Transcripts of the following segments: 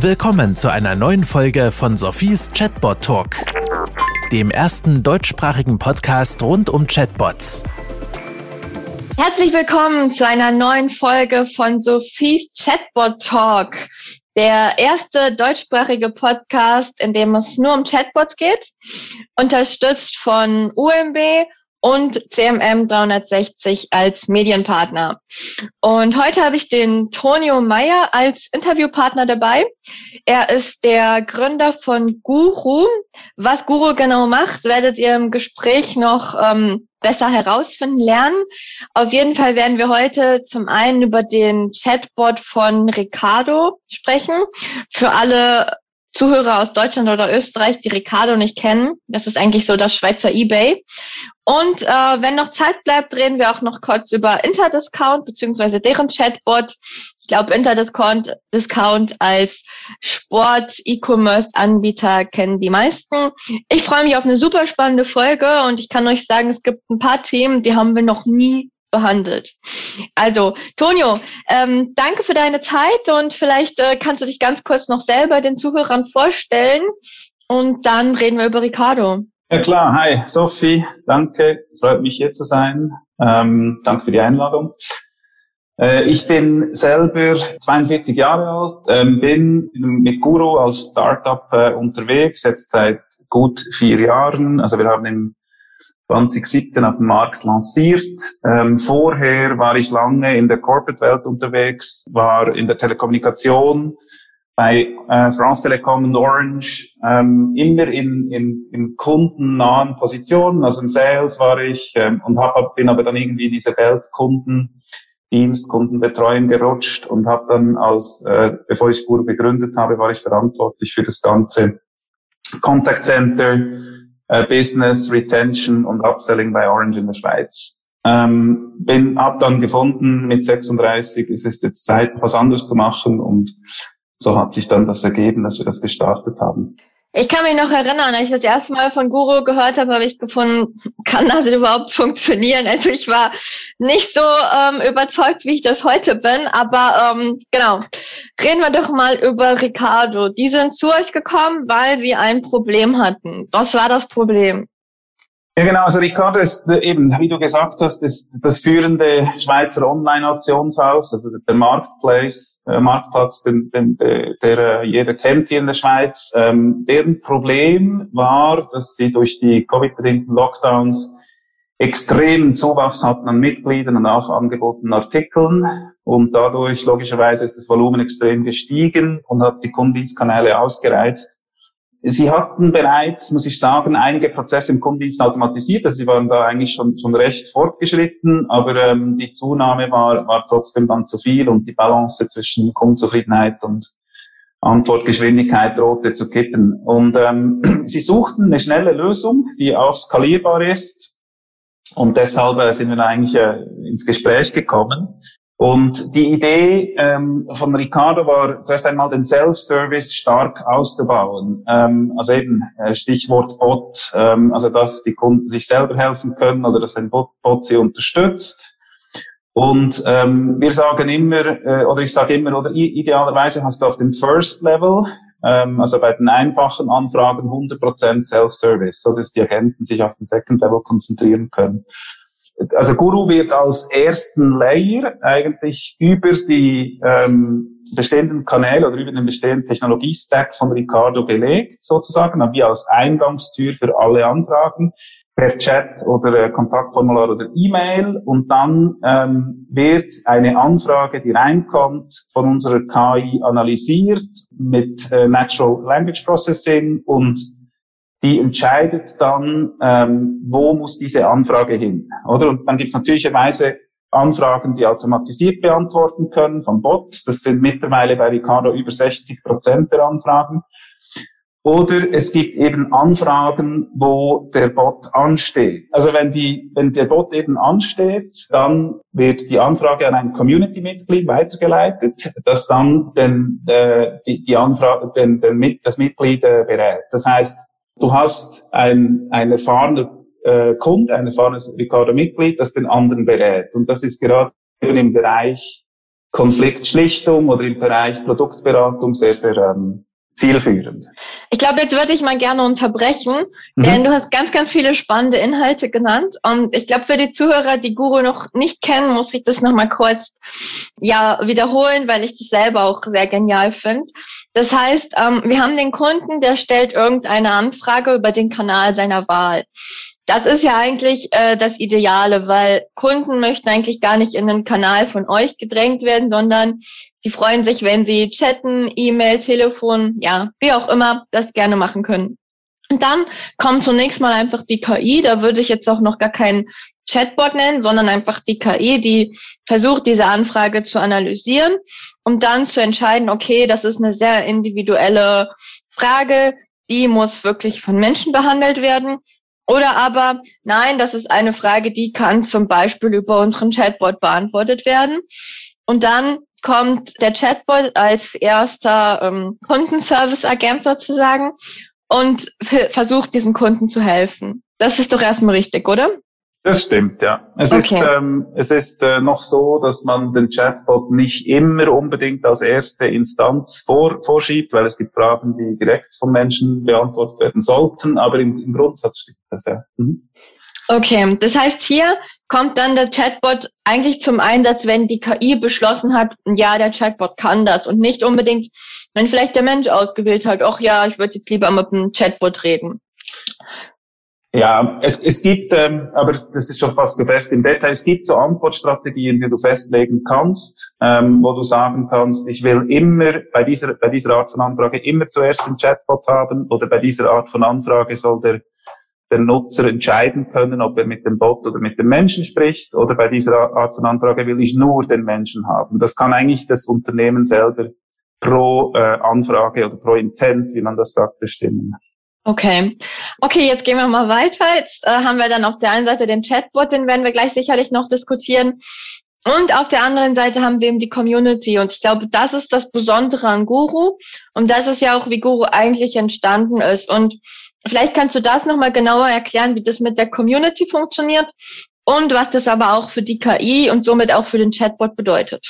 Willkommen zu einer neuen Folge von Sophies Chatbot Talk, dem ersten deutschsprachigen Podcast rund um Chatbots. Herzlich willkommen zu einer neuen Folge von Sophies Chatbot Talk, der erste deutschsprachige Podcast, in dem es nur um Chatbots geht, unterstützt von UMB und CMM 360 als Medienpartner. Und heute habe ich den Tonio Meyer als Interviewpartner dabei. Er ist der Gründer von Guru. Was Guru genau macht, werdet ihr im Gespräch noch ähm, besser herausfinden lernen. Auf jeden Fall werden wir heute zum einen über den Chatbot von Ricardo sprechen. Für alle Zuhörer aus Deutschland oder Österreich, die Ricardo nicht kennen. Das ist eigentlich so das Schweizer eBay. Und äh, wenn noch Zeit bleibt, reden wir auch noch kurz über Interdiscount beziehungsweise deren Chatbot. Ich glaube, Interdiscount Discount als Sport-E-Commerce-Anbieter kennen die meisten. Ich freue mich auf eine super spannende Folge und ich kann euch sagen, es gibt ein paar Themen, die haben wir noch nie behandelt. Also, Tonio, ähm, danke für deine Zeit und vielleicht äh, kannst du dich ganz kurz noch selber den Zuhörern vorstellen und dann reden wir über Ricardo. Ja klar, hi Sophie, danke, freut mich hier zu sein. Ähm, danke für die Einladung. Äh, ich bin selber 42 Jahre alt, ähm, bin mit Guru als Startup äh, unterwegs, jetzt seit gut vier Jahren. Also wir haben im 2017 auf dem Markt lanciert. Ähm, vorher war ich lange in der Corporate-Welt unterwegs, war in der Telekommunikation, bei äh, France Telecom und Orange ähm, immer in, in, in kundennahen Positionen, also im Sales war ich ähm, und hab, bin aber dann irgendwie in diese Welt Kundendienst, Kundenbetreuung gerutscht und habe dann als, äh, bevor ich Spur gegründet habe, war ich verantwortlich für das ganze Contact Center, äh, Business, Retention und Upselling bei Orange in der Schweiz. Ähm, bin, hab dann gefunden, mit 36 es ist jetzt Zeit, was anderes zu machen und so hat sich dann das ergeben, dass wir das gestartet haben. Ich kann mich noch erinnern, als ich das erste Mal von Guru gehört habe, habe ich gefunden, kann das überhaupt funktionieren? Also ich war nicht so ähm, überzeugt, wie ich das heute bin, aber ähm, genau. Reden wir doch mal über Ricardo. Die sind zu euch gekommen, weil sie ein Problem hatten. Was war das Problem? Ja, genau. Also Ricardo ist eben, wie du gesagt hast, ist das führende Schweizer Online-Auktionshaus, also der Marketplace, äh, Marktplatz, den, den, der, der äh, jeder kennt hier in der Schweiz. Ähm, deren Problem war, dass sie durch die Covid-bedingten Lockdowns extremen Zuwachs hatten an Mitgliedern und auch angebotenen Artikeln. Und dadurch, logischerweise, ist das Volumen extrem gestiegen und hat die Kundendienstkanäle ausgereizt. Sie hatten bereits, muss ich sagen, einige Prozesse im Kundendienst automatisiert. Also sie waren da eigentlich schon, schon recht fortgeschritten, aber ähm, die Zunahme war, war trotzdem dann zu viel und die Balance zwischen Kundenzufriedenheit und Antwortgeschwindigkeit drohte zu kippen. Und ähm, sie suchten eine schnelle Lösung, die auch skalierbar ist. Und deshalb äh, sind wir eigentlich äh, ins Gespräch gekommen. Und die Idee ähm, von Ricardo war zuerst einmal den Self-Service stark auszubauen. Ähm, also eben äh, Stichwort Bot, ähm, also dass die Kunden sich selber helfen können oder dass ein Bot, Bot sie unterstützt. Und ähm, wir sagen immer, äh, oder ich sage immer, oder idealerweise hast du auf dem First Level, ähm, also bei den einfachen Anfragen 100% Self-Service, so dass die Agenten sich auf den Second Level konzentrieren können also Guru wird als ersten Layer eigentlich über die ähm, bestehenden Kanäle oder über den bestehenden Technologiestack von Ricardo belegt, sozusagen, wie als Eingangstür für alle Anfragen per Chat oder äh, Kontaktformular oder E-Mail. Und dann ähm, wird eine Anfrage, die reinkommt, von unserer KI analysiert mit äh, Natural Language Processing und die entscheidet dann, ähm, wo muss diese Anfrage hin, oder? Und dann gibt es natürlicherweise Anfragen, die automatisiert beantworten können vom Bot. Das sind mittlerweile bei Ricardo über 60 Prozent der Anfragen. Oder es gibt eben Anfragen, wo der Bot ansteht. Also wenn die, wenn der Bot eben ansteht, dann wird die Anfrage an ein Community-Mitglied weitergeleitet, das dann den, äh, die, die Anfrage, den, den, das Mitglied äh, berät. Das heißt, Du hast ein, ein erfahrener äh, Kunde, ein erfahrenes Ricardo-Mitglied, das den anderen berät. Und das ist gerade im Bereich Konfliktschlichtung oder im Bereich Produktberatung sehr, sehr ähm, zielführend. Ich glaube, jetzt würde ich mal gerne unterbrechen, mhm. denn du hast ganz, ganz viele spannende Inhalte genannt. Und ich glaube, für die Zuhörer, die Guru noch nicht kennen, muss ich das nochmal kurz ja wiederholen, weil ich das selber auch sehr genial finde. Das heißt, ähm, wir haben den Kunden, der stellt irgendeine Anfrage über den Kanal seiner Wahl. Das ist ja eigentlich äh, das Ideale, weil Kunden möchten eigentlich gar nicht in den Kanal von euch gedrängt werden, sondern sie freuen sich, wenn sie chatten, E-Mail, Telefon, ja, wie auch immer, das gerne machen können. Und dann kommt zunächst mal einfach die KI, da würde ich jetzt auch noch gar keinen Chatbot nennen, sondern einfach die KI, die versucht, diese Anfrage zu analysieren, um dann zu entscheiden, okay, das ist eine sehr individuelle Frage, die muss wirklich von Menschen behandelt werden oder aber, nein, das ist eine Frage, die kann zum Beispiel über unseren Chatbot beantwortet werden. Und dann kommt der Chatbot als erster ähm, Kundenservice-Agent sozusagen und versucht diesem Kunden zu helfen. Das ist doch erstmal richtig, oder? Das stimmt, ja. Es okay. ist, ähm, es ist äh, noch so, dass man den Chatbot nicht immer unbedingt als erste Instanz vor, vorschiebt, weil es gibt Fragen, die direkt vom Menschen beantwortet werden sollten, aber im, im Grundsatz stimmt das, ja. Mhm. Okay, das heißt, hier kommt dann der Chatbot eigentlich zum Einsatz, wenn die KI beschlossen hat, ja, der Chatbot kann das und nicht unbedingt, wenn vielleicht der Mensch ausgewählt hat, ach ja, ich würde jetzt lieber mit dem Chatbot reden. Ja, es, es gibt, ähm, aber das ist schon fast zu fest im Detail, es gibt so Antwortstrategien, die du festlegen kannst, ähm, wo du sagen kannst, ich will immer bei dieser, bei dieser Art von Anfrage immer zuerst den Chatbot haben oder bei dieser Art von Anfrage soll der, der Nutzer entscheiden können, ob er mit dem Bot oder mit dem Menschen spricht oder bei dieser Art von Anfrage will ich nur den Menschen haben. Das kann eigentlich das Unternehmen selber pro äh, Anfrage oder pro Intent, wie man das sagt, bestimmen. Okay. Okay, jetzt gehen wir mal weiter. Jetzt äh, haben wir dann auf der einen Seite den Chatbot, den werden wir gleich sicherlich noch diskutieren. Und auf der anderen Seite haben wir eben die Community. Und ich glaube, das ist das Besondere an Guru. Und das ist ja auch, wie Guru eigentlich entstanden ist. Und vielleicht kannst du das nochmal genauer erklären, wie das mit der Community funktioniert und was das aber auch für die KI und somit auch für den Chatbot bedeutet.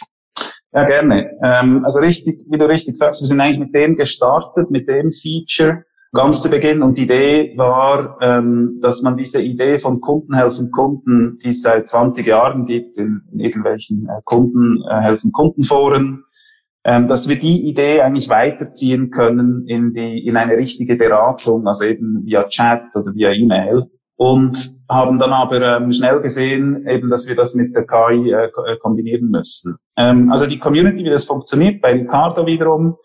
Ja, gerne. Ähm, also richtig, wie du richtig sagst, wir sind eigentlich mit dem gestartet, mit dem Feature, ganz zu Beginn. Und die Idee war, ähm, dass man diese Idee von Kunden helfen Kunden, die es seit 20 Jahren gibt, in, in irgendwelchen äh, Kunden äh, helfen Kundenforen, ähm, dass wir die Idee eigentlich weiterziehen können in die in eine richtige Beratung, also eben via Chat oder via E-Mail. Und haben dann aber ähm, schnell gesehen, eben, dass wir das mit der KI äh, äh, kombinieren müssen. Ähm, also die Community, wie das funktioniert, bei Ricardo wiederum,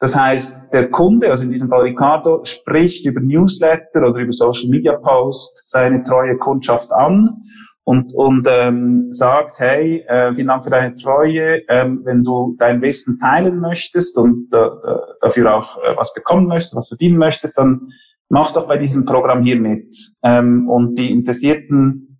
das heißt, der Kunde, also in diesem Fall Ricardo, spricht über Newsletter oder über Social Media Post seine treue Kundschaft an und, und ähm, sagt, hey, äh, vielen Dank für deine Treue, ähm, wenn du dein Wissen teilen möchtest und äh, dafür auch äh, was bekommen möchtest, was verdienen möchtest, dann mach doch bei diesem Programm hier mit. Ähm, und die interessierten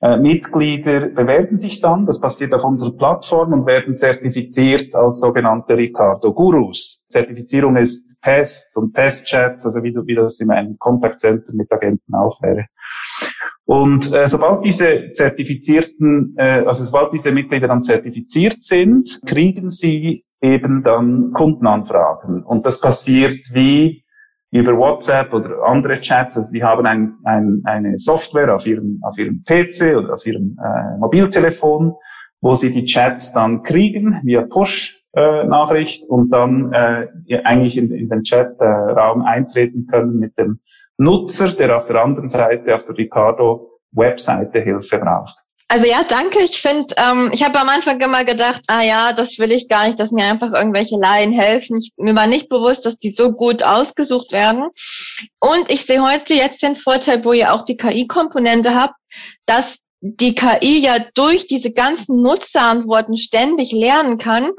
äh, Mitglieder bewerben sich dann, das passiert auf unserer Plattform und werden zertifiziert als sogenannte Ricardo Gurus. Zertifizierung ist Tests und Testchats, also wie, du, wie das in einem Contact Center mit Agenten auch wäre. Und äh, sobald diese zertifizierten, äh, also sobald diese Mitglieder dann zertifiziert sind, kriegen sie eben dann Kundenanfragen. Und das passiert wie über WhatsApp oder andere Chats. Also die haben ein, ein, eine Software auf ihrem, auf ihrem PC oder auf ihrem äh, Mobiltelefon, wo sie die Chats dann kriegen via Push-Nachricht äh, und dann äh, eigentlich in, in den Chat-Raum eintreten können mit dem Nutzer, der auf der anderen Seite auf der Ricardo-Webseite Hilfe braucht. Also ja, danke. Ich finde, ähm, ich habe am Anfang immer gedacht, ah ja, das will ich gar nicht, dass mir einfach irgendwelche Laien helfen. Ich, mir war nicht bewusst, dass die so gut ausgesucht werden. Und ich sehe heute jetzt den Vorteil, wo ihr auch die KI-Komponente habt, dass die KI ja durch diese ganzen Nutzerantworten ständig lernen kann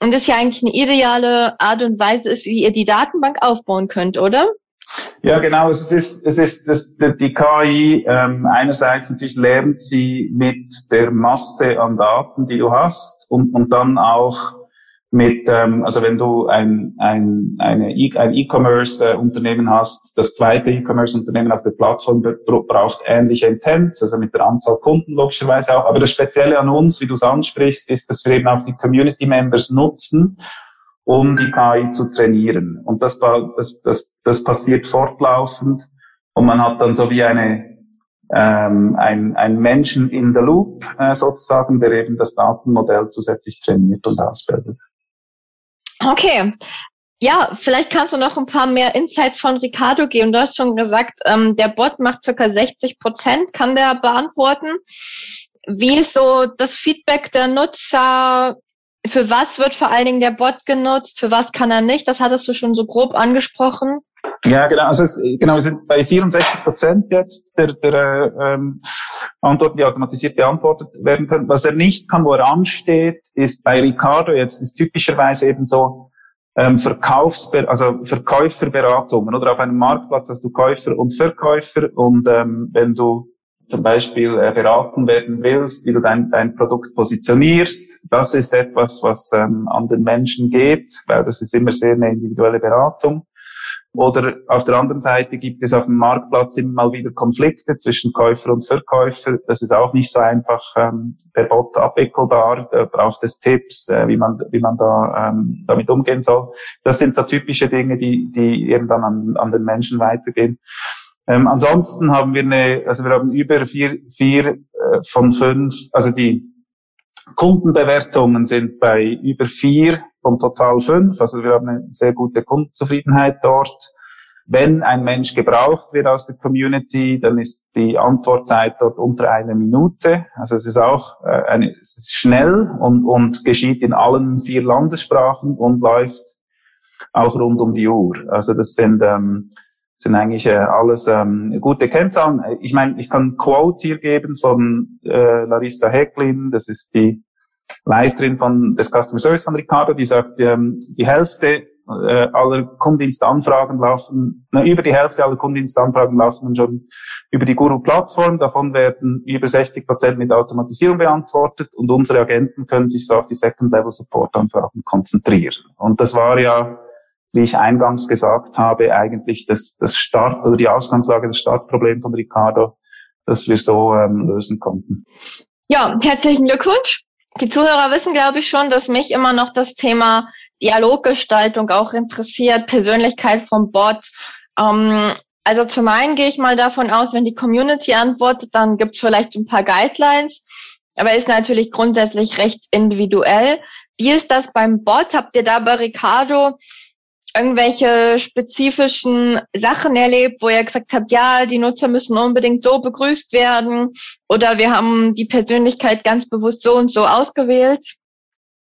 und das ja eigentlich eine ideale Art und Weise ist, wie ihr die Datenbank aufbauen könnt, oder? Ja, genau. Es ist, es ist das, die KI ähm, einerseits natürlich lernt sie mit der Masse an Daten, die du hast, und, und dann auch mit, ähm, also wenn du ein, ein, e ein E-Commerce-Unternehmen hast, das zweite E-Commerce-Unternehmen auf der Plattform braucht ähnliche Intents, also mit der Anzahl Kunden logischerweise auch. Aber das Spezielle an uns, wie du es ansprichst, ist, dass wir eben auch die Community-Members nutzen, um die KI zu trainieren. Und das, das, das, das passiert fortlaufend und man hat dann so wie eine, ähm, ein, ein Menschen in the Loop äh, sozusagen, der eben das Datenmodell zusätzlich trainiert und ausbildet. Okay. Ja, vielleicht kannst du noch ein paar mehr Insights von Ricardo geben. Du hast schon gesagt, ähm, der Bot macht circa 60 Prozent, kann der beantworten. Wie ist so das Feedback der Nutzer? Für was wird vor allen Dingen der Bot genutzt? Für was kann er nicht? Das hattest du schon so grob angesprochen. Ja, genau. Also es, genau, wir sind bei 64 Prozent jetzt der, der ähm, Antworten, die automatisiert beantwortet werden können. Was er nicht kann, wo er ansteht, ist bei Ricardo jetzt ist typischerweise eben so ähm, Verkaufs also Verkäuferberatungen oder auf einem Marktplatz hast du Käufer und Verkäufer und ähm, wenn du zum Beispiel äh, beraten werden willst, wie du dein, dein Produkt positionierst, das ist etwas, was ähm, an den Menschen geht, weil das ist immer sehr eine individuelle Beratung. Oder auf der anderen Seite gibt es auf dem Marktplatz immer mal wieder Konflikte zwischen Käufer und Verkäufer. Das ist auch nicht so einfach ähm, per Bot abwickelbar. Da braucht es Tipps, äh, wie man wie man da ähm, damit umgehen soll. Das sind so typische Dinge, die die eben dann an, an den Menschen weitergehen. Ähm, ansonsten haben wir eine, also wir haben über vier, vier äh, von fünf, also die Kundenbewertungen sind bei über vier von total fünf. Also wir haben eine sehr gute Kundenzufriedenheit dort. Wenn ein Mensch gebraucht wird aus der Community, dann ist die Antwortzeit dort unter einer Minute. Also es ist auch äh, eine, es ist schnell und, und geschieht in allen vier Landessprachen und läuft auch rund um die Uhr. Also das sind ähm, sind eigentlich äh, alles ähm, gute Kennzahlen. Ich meine, ich kann Quote hier geben von äh, Larissa Hecklin, das ist die Leiterin von des Customer Service von Ricardo, die sagt, ähm, die Hälfte äh, aller Kundendienstanfragen laufen, na, über die Hälfte aller Kundendienstanfragen laufen schon über die Guru-Plattform. Davon werden über 60 Prozent mit Automatisierung beantwortet und unsere Agenten können sich so auf die Second-Level-Support-Anfragen konzentrieren. Und das war ja wie ich eingangs gesagt habe, eigentlich das, das Start oder die Ausgangslage, das Startproblem von Ricardo, das wir so ähm, lösen konnten. Ja, herzlichen Glückwunsch. Die Zuhörer wissen, glaube ich, schon, dass mich immer noch das Thema Dialoggestaltung auch interessiert, Persönlichkeit vom Bot. Ähm, also zum einen gehe ich mal davon aus, wenn die Community antwortet, dann gibt es vielleicht ein paar Guidelines, aber ist natürlich grundsätzlich recht individuell. Wie ist das beim Bot? Habt ihr da bei Ricardo irgendwelche spezifischen Sachen erlebt, wo ihr gesagt habt, ja, die Nutzer müssen unbedingt so begrüßt werden oder wir haben die Persönlichkeit ganz bewusst so und so ausgewählt?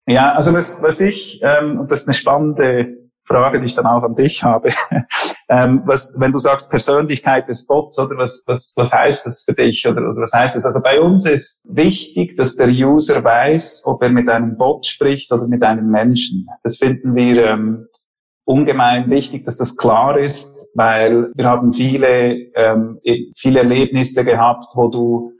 Ja, also was, was ich, ähm, und das ist eine spannende Frage, die ich dann auch an dich habe, ähm, was, wenn du sagst Persönlichkeit des Bots, oder was, was, was heißt das für dich oder, oder was heißt das? Also bei uns ist wichtig, dass der User weiß, ob er mit einem Bot spricht oder mit einem Menschen. Das finden wir ähm, ungemein wichtig, dass das klar ist, weil wir haben viele, ähm, e, viele Erlebnisse gehabt, wo du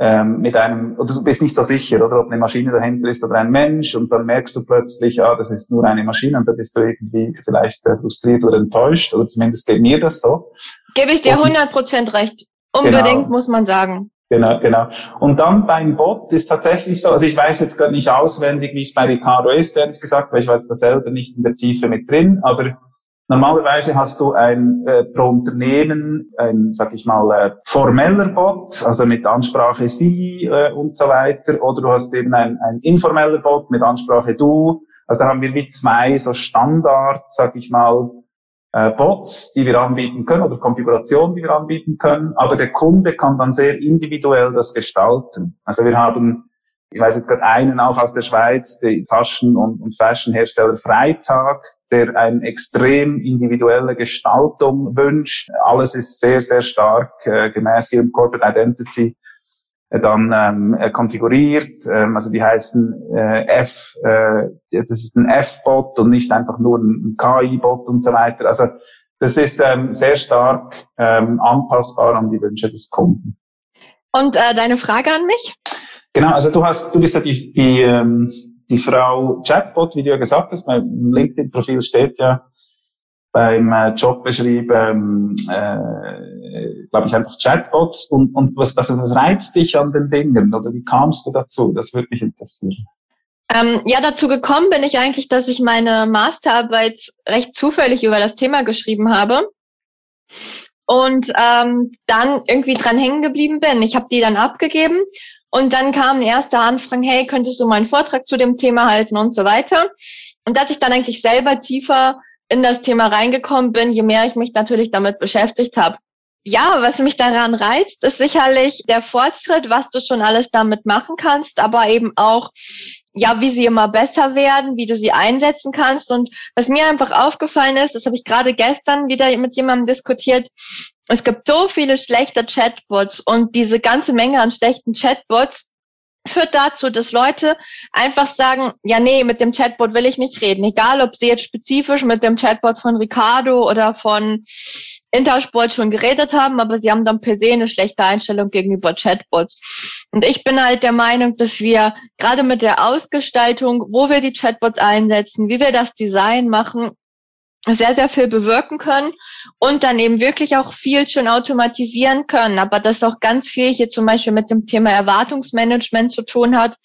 ähm, mit einem, oder du bist nicht so sicher, oder ob eine Maschine dahinter ist oder ein Mensch, und dann merkst du plötzlich, ah, das ist nur eine Maschine, und dann bist du irgendwie vielleicht äh, frustriert oder enttäuscht, oder zumindest geht mir das so. Gebe ich dir 100 Prozent recht. Unbedingt, genau. muss man sagen. Genau, genau. Und dann beim Bot ist tatsächlich so, also ich weiß jetzt gar nicht auswendig, wie es bei Ricardo ist, ehrlich gesagt, weil ich war jetzt da selber nicht in der Tiefe mit drin, aber normalerweise hast du ein äh, pro Unternehmen ein, sag ich mal, äh, formeller Bot, also mit Ansprache Sie äh, und so weiter, oder du hast eben ein, ein informeller Bot mit Ansprache Du. Also da haben wir wie zwei so Standard, sag ich mal, äh, Bots, die wir anbieten können oder Konfigurationen, die wir anbieten können. Aber der Kunde kann dann sehr individuell das gestalten. Also wir haben, ich weiß jetzt gerade einen auch aus der Schweiz, die Taschen- und, und Fashionhersteller Freitag, der eine extrem individuelle Gestaltung wünscht. Alles ist sehr, sehr stark äh, gemäß ihrem Corporate Identity dann ähm, äh, konfiguriert. Ähm, also die heißen äh, F, äh, das ist ein F-Bot und nicht einfach nur ein, KI-Bot und so weiter. Also das ist ähm, sehr stark ähm, anpassbar an die Wünsche des Kunden. Und äh, deine Frage an mich? Genau, also du hast, du bist ja die, die, ähm, die Frau Chatbot, wie du ja gesagt hast, mein LinkedIn-Profil steht ja beim äh, Job beschrieben, äh, glaube ich, einfach Chatbots. Und, und was, also was reizt dich an den Dingen? Oder wie kamst du dazu? Das würde mich interessieren. Ähm, ja, dazu gekommen bin ich eigentlich, dass ich meine Masterarbeit recht zufällig über das Thema geschrieben habe und ähm, dann irgendwie dran hängen geblieben bin. Ich habe die dann abgegeben und dann kam erste Anfragen, hey, könntest du mal einen Vortrag zu dem Thema halten und so weiter. Und dass ich dann eigentlich selber tiefer in das Thema reingekommen bin, je mehr ich mich natürlich damit beschäftigt habe. Ja, was mich daran reizt, ist sicherlich der Fortschritt, was du schon alles damit machen kannst, aber eben auch, ja, wie sie immer besser werden, wie du sie einsetzen kannst. Und was mir einfach aufgefallen ist, das habe ich gerade gestern wieder mit jemandem diskutiert, es gibt so viele schlechte Chatbots und diese ganze Menge an schlechten Chatbots führt dazu, dass Leute einfach sagen, ja, nee, mit dem Chatbot will ich nicht reden. Egal, ob sie jetzt spezifisch mit dem Chatbot von Ricardo oder von Intersport schon geredet haben, aber sie haben dann per se eine schlechte Einstellung gegenüber Chatbots. Und ich bin halt der Meinung, dass wir gerade mit der Ausgestaltung, wo wir die Chatbots einsetzen, wie wir das Design machen, sehr, sehr viel bewirken können und dann eben wirklich auch viel schon automatisieren können. Aber das auch ganz viel hier zum Beispiel mit dem Thema Erwartungsmanagement zu tun hat.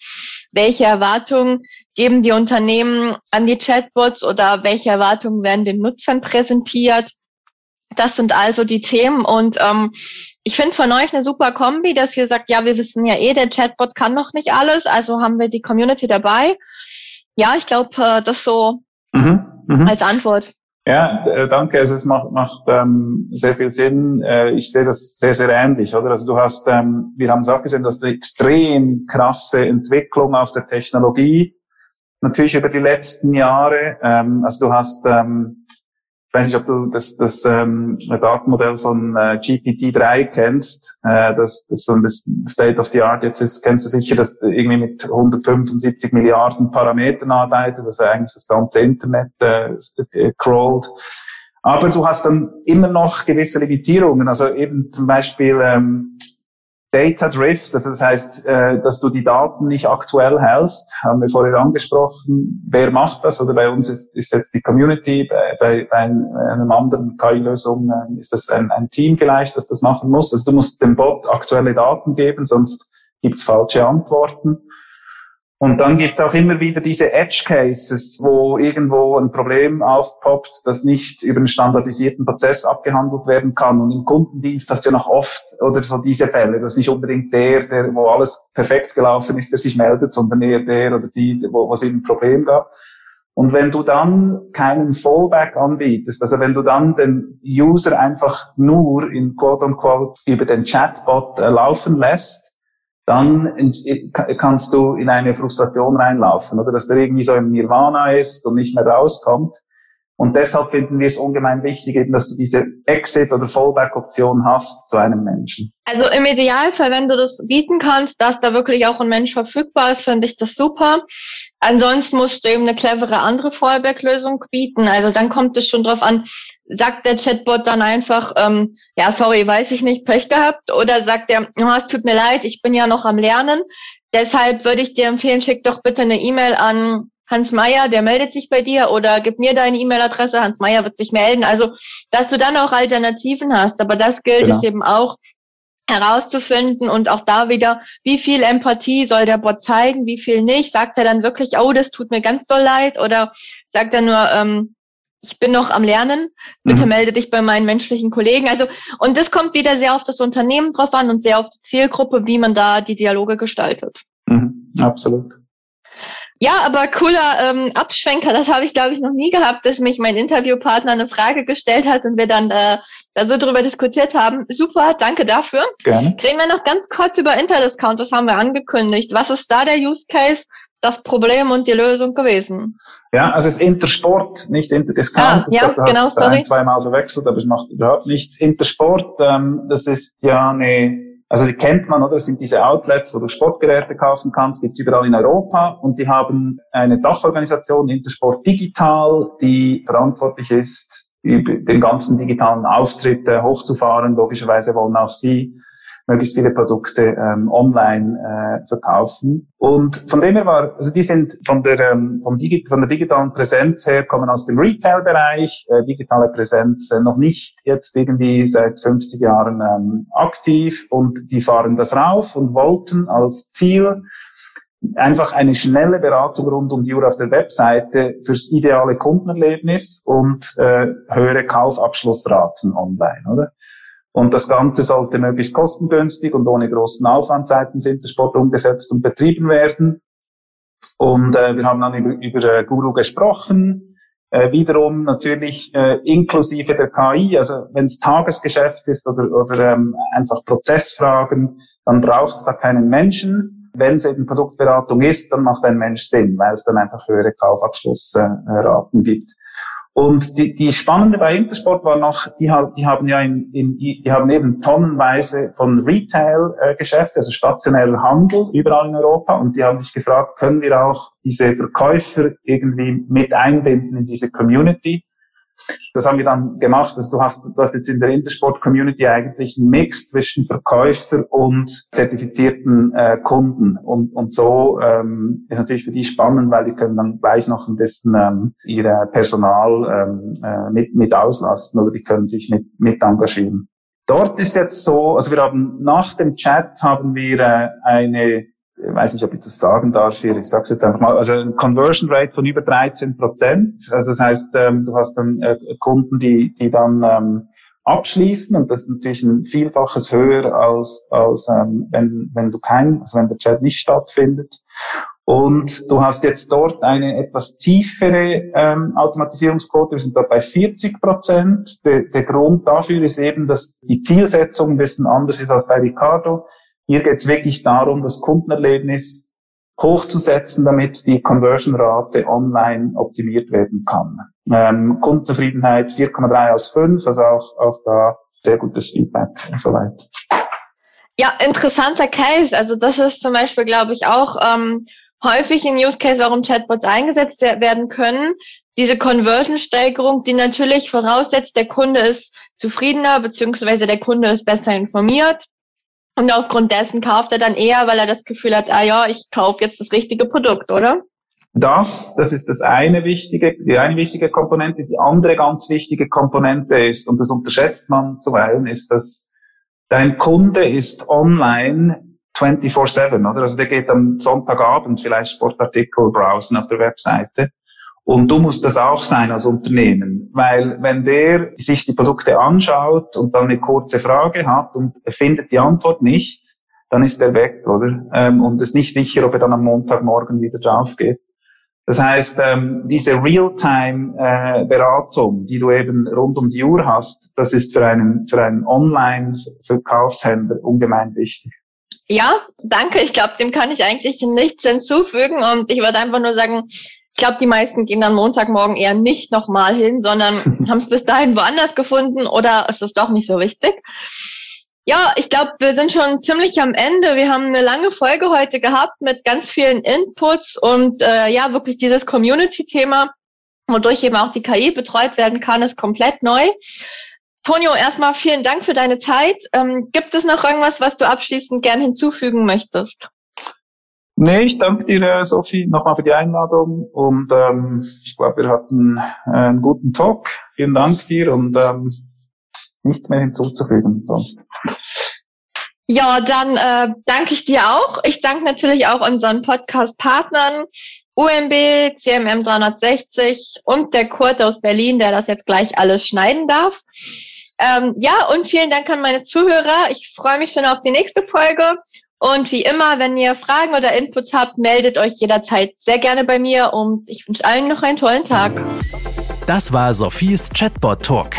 Welche Erwartungen geben die Unternehmen an die Chatbots oder welche Erwartungen werden den Nutzern präsentiert? Das sind also die Themen und ähm, ich finde es von euch eine super Kombi, dass ihr sagt, ja, wir wissen ja eh, der Chatbot kann noch nicht alles, also haben wir die Community dabei. Ja, ich glaube, äh, das so mhm, mh. als Antwort. Ja, äh, danke. Also es macht, macht ähm, sehr viel Sinn. Äh, ich sehe das sehr, sehr ähnlich, oder? Also du hast, ähm, wir haben es auch gesehen, du hast eine extrem krasse Entwicklung auf der Technologie. Natürlich über die letzten Jahre. Ähm, also du hast ähm, weiß nicht, ob du das, das ähm, Datenmodell von äh, GPT-3 kennst, äh, das, das so das State of the Art. Jetzt ist, kennst du sicher, dass irgendwie mit 175 Milliarden Parametern arbeitet, dass er eigentlich das ganze Internet äh, äh, crawlt. Aber du hast dann immer noch gewisse Limitierungen, also eben zum Beispiel ähm, Data Drift, also das heißt, äh, dass du die Daten nicht aktuell hältst, haben wir vorher angesprochen. Wer macht das? Oder bei uns ist, ist jetzt die Community, bei, bei, bei einem anderen KI-Lösung äh, ist das ein, ein Team vielleicht, das das machen muss. Also du musst dem Bot aktuelle Daten geben, sonst gibt's falsche Antworten. Und dann gibt's auch immer wieder diese Edge Cases, wo irgendwo ein Problem aufpoppt, das nicht über einen standardisierten Prozess abgehandelt werden kann. Und im Kundendienst hast du ja noch oft oder so diese Fälle. Das ist nicht unbedingt der, der, wo alles perfekt gelaufen ist, der sich meldet, sondern eher der oder die, wo, wo es eben ein Problem gab. Und wenn du dann keinen Fallback anbietest, also wenn du dann den User einfach nur in quote unquote über den Chatbot äh, laufen lässt, dann kannst du in eine Frustration reinlaufen, oder dass der irgendwie so im Nirvana ist und nicht mehr rauskommt. Und deshalb finden wir es ungemein wichtig, eben, dass du diese Exit- oder Fallback-Option hast zu einem Menschen. Also im Idealfall, wenn du das bieten kannst, dass da wirklich auch ein Mensch verfügbar ist, finde ich das super. Ansonsten musst du eben eine clevere andere Fallback-Lösung bieten. Also dann kommt es schon drauf an, sagt der Chatbot dann einfach, ähm, ja, sorry, weiß ich nicht, Pech gehabt? Oder sagt er, oh, es tut mir leid, ich bin ja noch am Lernen. Deshalb würde ich dir empfehlen, schick doch bitte eine E-Mail an Hans Meyer, der meldet sich bei dir oder gib mir deine E-Mail-Adresse, Hans Meyer wird sich melden. Also, dass du dann auch Alternativen hast. Aber das gilt genau. es eben auch herauszufinden und auch da wieder, wie viel Empathie soll der Bot zeigen, wie viel nicht. Sagt er dann wirklich, oh, das tut mir ganz doll leid oder sagt er nur, ähm, ich bin noch am Lernen, bitte mhm. melde dich bei meinen menschlichen Kollegen. Also, und das kommt wieder sehr auf das Unternehmen drauf an und sehr auf die Zielgruppe, wie man da die Dialoge gestaltet. Mhm, absolut. Ja, aber cooler ähm, Abschwenker, das habe ich, glaube ich, noch nie gehabt, dass mich mein Interviewpartner eine Frage gestellt hat und wir dann äh, da so drüber diskutiert haben. Super, danke dafür. Gerne. Reden wir noch ganz kurz über Interdiscount, das haben wir angekündigt. Was ist da der Use Case? das Problem und die Lösung gewesen. Ja, also es ist Intersport, nicht Interdiscount. Ah, ja, glaub, du genau, hast sorry. ein, zweimal verwechselt, aber es macht überhaupt nichts. Intersport, ähm, das ist ja eine, also die kennt man, oder? Das sind diese Outlets, wo du Sportgeräte kaufen kannst, gibt's überall in Europa und die haben eine Dachorganisation, Intersport Digital, die verantwortlich ist, den ganzen digitalen Auftritt hochzufahren. Logischerweise wollen auch sie möglichst viele Produkte ähm, online äh, verkaufen. Und von dem her war, also die sind von der, ähm, vom Digi von der digitalen Präsenz her, kommen aus dem Retail-Bereich, äh, digitale Präsenz äh, noch nicht jetzt irgendwie seit 50 Jahren ähm, aktiv und die fahren das rauf und wollten als Ziel einfach eine schnelle Beratung rund um die Uhr auf der Webseite fürs ideale Kundenerlebnis und äh, höhere Kaufabschlussraten online, oder? Und das Ganze sollte möglichst kostengünstig und ohne großen Aufwand seitens Intersport umgesetzt und betrieben werden. Und äh, wir haben dann über, über äh, Guru gesprochen, äh, wiederum natürlich äh, inklusive der KI, also wenn es Tagesgeschäft ist oder, oder ähm, einfach Prozessfragen, dann braucht es da keinen Menschen. Wenn es eben Produktberatung ist, dann macht ein Mensch Sinn, weil es dann einfach höhere Kaufabschlussraten gibt. Und die, die Spannende bei Intersport war noch, die, die haben ja in, in, die haben eben tonnenweise von Retail-Geschäft, äh, also stationärer Handel überall in Europa. Und die haben sich gefragt, können wir auch diese Verkäufer irgendwie mit einbinden in diese Community? Das haben wir dann gemacht. Also du hast, du hast jetzt in der Intersport-Community eigentlich einen Mix zwischen Verkäufer und zertifizierten äh, Kunden. Und, und so ähm, ist natürlich für die spannend, weil die können dann gleich noch ein bisschen ähm, ihr Personal ähm, äh, mit, mit auslasten oder die können sich mit, mit engagieren. Dort ist jetzt so, also wir haben nach dem Chat haben wir äh, eine ich weiß nicht, ob ich das sagen darf hier, ich sage es jetzt einfach mal, also ein Conversion Rate von über 13 Prozent. Also das heißt, ähm, du hast dann äh, Kunden, die, die dann ähm, abschließen und das ist natürlich ein Vielfaches höher als, als ähm, wenn, wenn du kein, also wenn der Chat nicht stattfindet. Und du hast jetzt dort eine etwas tiefere ähm, Automatisierungsquote, wir sind da bei 40 Prozent. Der, der Grund dafür ist eben, dass die Zielsetzung ein bisschen anders ist als bei Ricardo. Hier geht es wirklich darum, das Kundenerlebnis hochzusetzen, damit die Conversion-Rate online optimiert werden kann. Ähm, Kundenzufriedenheit 4,3 aus 5, also auch, auch da sehr gutes Feedback und soweit. Ja, interessanter Case. Also das ist zum Beispiel, glaube ich, auch ähm, häufig ein Use Case, warum Chatbots eingesetzt werden können. Diese Conversion-Steigerung, die natürlich voraussetzt, der Kunde ist zufriedener, beziehungsweise der Kunde ist besser informiert. Und aufgrund dessen kauft er dann eher, weil er das Gefühl hat, ah ja, ich kaufe jetzt das richtige Produkt, oder? Das, das ist das eine wichtige, die eine wichtige Komponente. Die andere ganz wichtige Komponente ist, und das unterschätzt man zuweilen, ist, dass dein Kunde ist online 24-7, oder? Also der geht am Sonntagabend vielleicht Sportartikel browsen auf der Webseite und du musst das auch sein als Unternehmen, weil wenn der sich die Produkte anschaut und dann eine kurze Frage hat und findet die Antwort nicht, dann ist er weg, oder? Ähm, und ist nicht sicher, ob er dann am Montagmorgen wieder drauf geht. Das heißt, ähm, diese Real-Time-Beratung, äh, die du eben rund um die Uhr hast, das ist für einen, für einen Online-Verkaufshändler ungemein wichtig. Ja, danke. Ich glaube, dem kann ich eigentlich nichts hinzufügen und ich würde einfach nur sagen, ich glaube, die meisten gehen dann Montagmorgen eher nicht nochmal hin, sondern haben es bis dahin woanders gefunden oder ist es doch nicht so wichtig. Ja, ich glaube, wir sind schon ziemlich am Ende. Wir haben eine lange Folge heute gehabt mit ganz vielen Inputs und äh, ja, wirklich dieses Community-Thema, wodurch eben auch die KI betreut werden kann, ist komplett neu. Tonio, erstmal vielen Dank für deine Zeit. Ähm, gibt es noch irgendwas, was du abschließend gern hinzufügen möchtest? Nee, ich danke dir, äh, Sophie, nochmal für die Einladung und ähm, ich glaube, wir hatten äh, einen guten Talk. Vielen Dank dir und ähm, nichts mehr hinzuzufügen sonst. Ja, dann äh, danke ich dir auch. Ich danke natürlich auch unseren Podcast-Partnern UMB, CMM 360 und der Kurt aus Berlin, der das jetzt gleich alles schneiden darf. Ähm, ja, und vielen Dank an meine Zuhörer. Ich freue mich schon auf die nächste Folge und wie immer, wenn ihr Fragen oder Inputs habt, meldet euch jederzeit sehr gerne bei mir und ich wünsche allen noch einen tollen Tag. Das war Sophies Chatbot Talk.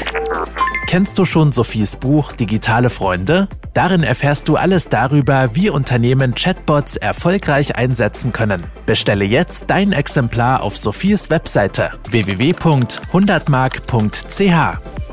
Kennst du schon Sophies Buch Digitale Freunde? Darin erfährst du alles darüber, wie Unternehmen Chatbots erfolgreich einsetzen können. Bestelle jetzt dein Exemplar auf Sophies Webseite www.100mark.ch.